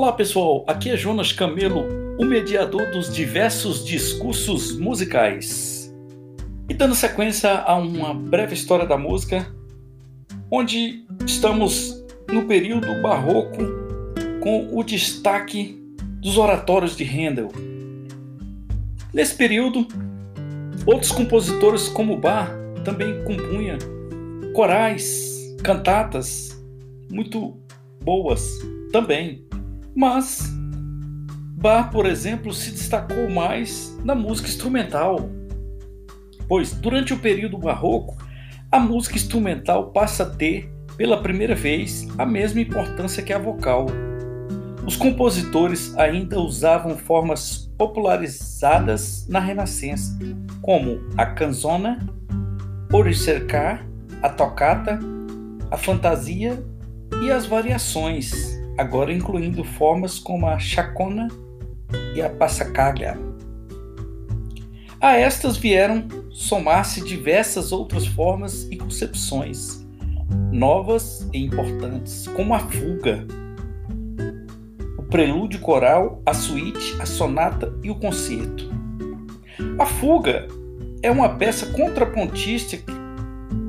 Olá pessoal, aqui é Jonas Camelo, o mediador dos diversos discursos musicais. E dando sequência a uma breve história da música, onde estamos no período barroco com o destaque dos oratórios de Handel. Nesse período, outros compositores como Bach também compunham corais, cantatas muito boas também. Mas Bach, por exemplo, se destacou mais na música instrumental, pois durante o período barroco, a música instrumental passa a ter, pela primeira vez, a mesma importância que a vocal. Os compositores ainda usavam formas popularizadas na Renascença, como a canzona, o ricercar, a tocata, a fantasia e as variações agora incluindo formas como a chacona e a passacaglia. A estas vieram somar-se diversas outras formas e concepções, novas e importantes, como a fuga, o prelúdio coral, a suíte, a sonata e o concerto. A fuga é uma peça contrapontística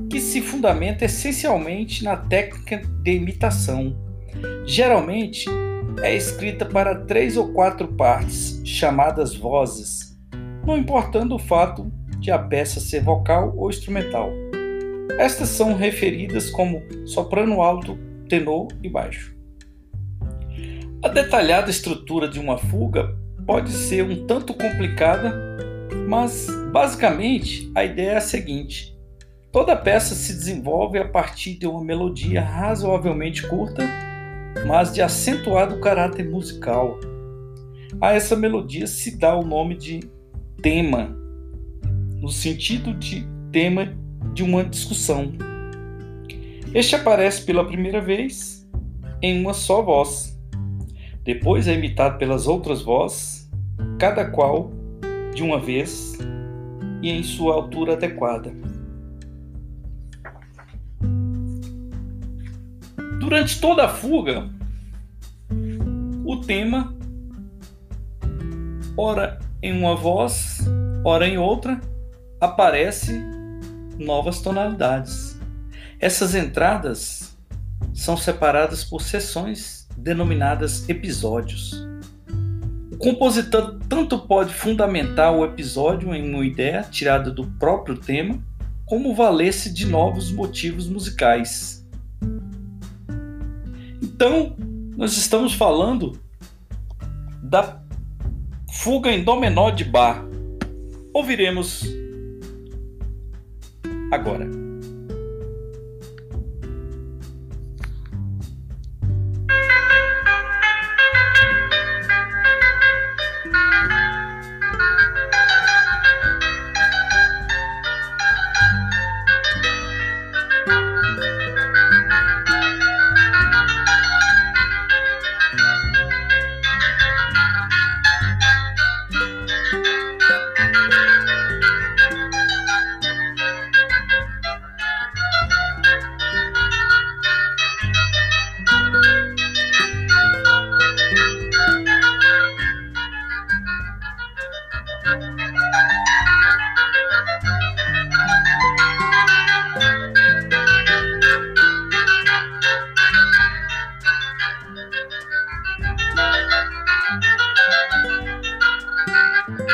que se fundamenta essencialmente na técnica de imitação Geralmente é escrita para três ou quatro partes, chamadas vozes, não importando o fato de a peça ser vocal ou instrumental. Estas são referidas como soprano alto, tenor e baixo. A detalhada estrutura de uma fuga pode ser um tanto complicada, mas basicamente a ideia é a seguinte: toda peça se desenvolve a partir de uma melodia razoavelmente curta mas de acentuado caráter musical. A essa melodia se dá o nome de tema, no sentido de tema de uma discussão. Este aparece pela primeira vez em uma só voz. Depois é imitado pelas outras vozes, cada qual de uma vez e em sua altura adequada. Durante toda a fuga, o tema, ora em uma voz, ora em outra, aparece novas tonalidades. Essas entradas são separadas por seções denominadas episódios. O compositor tanto pode fundamentar o episódio em uma ideia tirada do próprio tema, como valer-se de novos motivos musicais então, nós estamos falando da fuga em Dó menor de Bar. Ouviremos agora.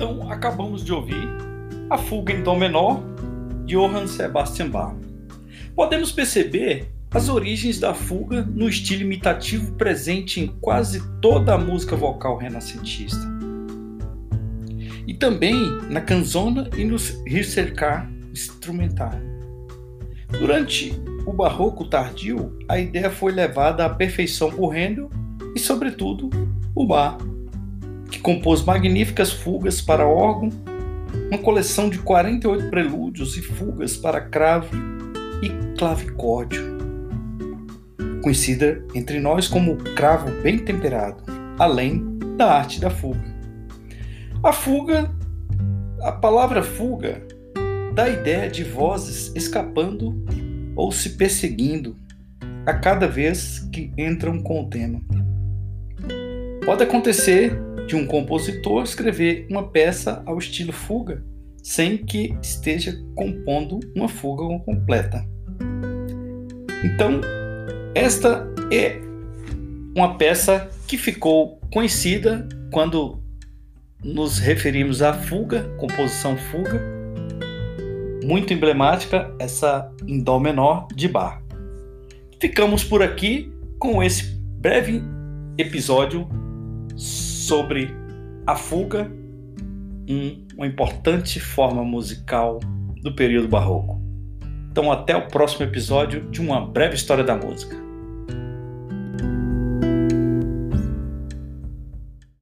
Então acabamos de ouvir a fuga em Dó menor de Johann Sebastian Bach. Podemos perceber as origens da fuga no estilo imitativo presente em quase toda a música vocal renascentista. E também na canzona e no ricercar instrumental. Durante o barroco tardio, a ideia foi levada à perfeição por Handel e, sobretudo, o Bach, que compôs magníficas fugas para órgão, uma coleção de 48 prelúdios e fugas para cravo e clavicórdio, conhecida entre nós como cravo bem temperado, além da arte da fuga. A fuga, a palavra fuga, dá a ideia de vozes escapando ou se perseguindo a cada vez que entram com o tema. Pode acontecer de um compositor escrever uma peça ao estilo fuga sem que esteja compondo uma fuga completa. Então, esta é uma peça que ficou conhecida quando nos referimos à fuga, composição fuga, muito emblemática, essa em Dó menor de Bar. Ficamos por aqui com esse breve episódio sobre a fuga, um, uma importante forma musical do período barroco. Então, até o próximo episódio de uma breve história da música.